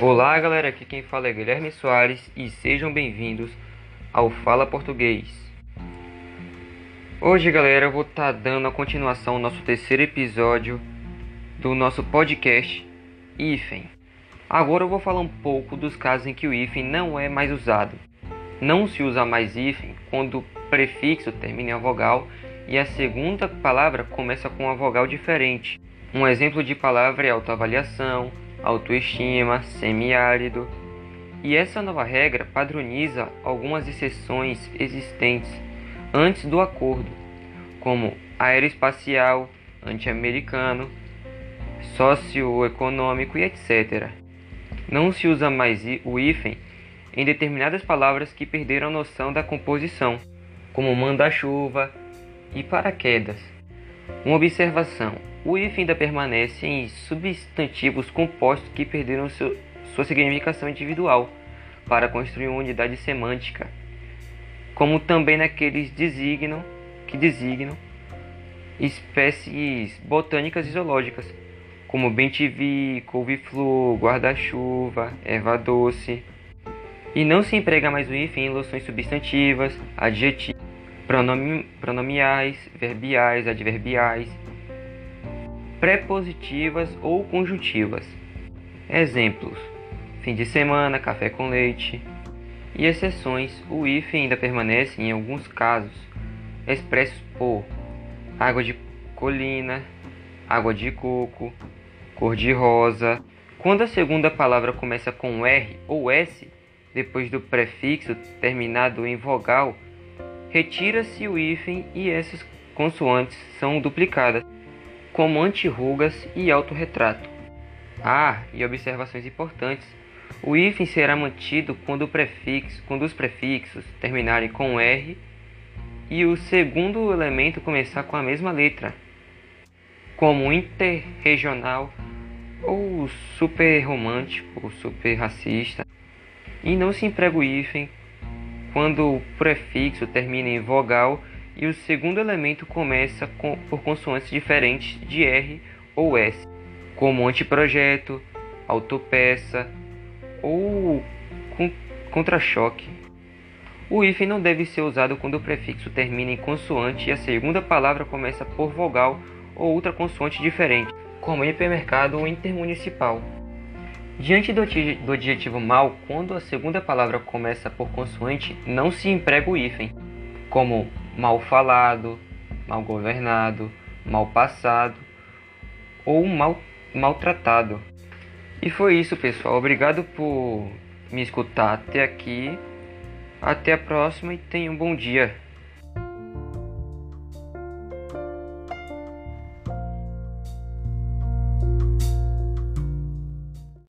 Olá galera, aqui quem fala é Guilherme Soares e sejam bem-vindos ao Fala Português. Hoje galera eu vou estar tá dando a continuação ao nosso terceiro episódio do nosso podcast hífen. Agora eu vou falar um pouco dos casos em que o hífen não é mais usado. Não se usa mais hífen quando o prefixo termina em vogal e a segunda palavra começa com uma vogal diferente. Um exemplo de palavra é autoavaliação, autoestima, semiárido. E essa nova regra padroniza algumas exceções existentes antes do acordo, como aeroespacial, anti-americano, socioeconômico e etc. Não se usa mais o hífen em determinadas palavras que perderam a noção da composição, como manda-chuva e paraquedas. Uma observação: o hífen ainda permanece em substantivos compostos que perderam seu, sua significação individual para construir uma unidade semântica, como também naqueles designam, que designam espécies botânicas e zoológicas, como bem-te-vi, couve-flor, guarda-chuva, erva doce. E não se emprega mais o hífen em loções substantivas, adjetivos, pronomi pronomiais, verbiais, adverbiais, prepositivas ou conjuntivas. Exemplos: fim de semana, café com leite. E exceções, o hífen ainda permanece em alguns casos, expressos por água de colina, água de coco, cor de rosa. Quando a segunda palavra começa com R ou S, depois do prefixo terminado em vogal, retira-se o hífen e essas consoantes são duplicadas, como antirrugas e autorretrato. Ah, e observações importantes. O hífen será mantido quando, prefixo, quando os prefixos terminarem com R e o segundo elemento começar com a mesma letra, como interregional ou super romântico ou super racista. E não se emprega o hífen quando o prefixo termina em vogal e o segundo elemento começa com, por consoantes diferentes de R ou S, como anteprojeto, autopeça ou contra-choque. O hífen não deve ser usado quando o prefixo termina em consoante e a segunda palavra começa por vogal ou outra consoante diferente, como hipermercado ou intermunicipal. Diante do, do adjetivo mal, quando a segunda palavra começa por consoante, não se emprega o hífen, como mal falado, mal governado, mal passado ou mal maltratado. E foi isso, pessoal. Obrigado por me escutar até aqui. Até a próxima e tenha um bom dia.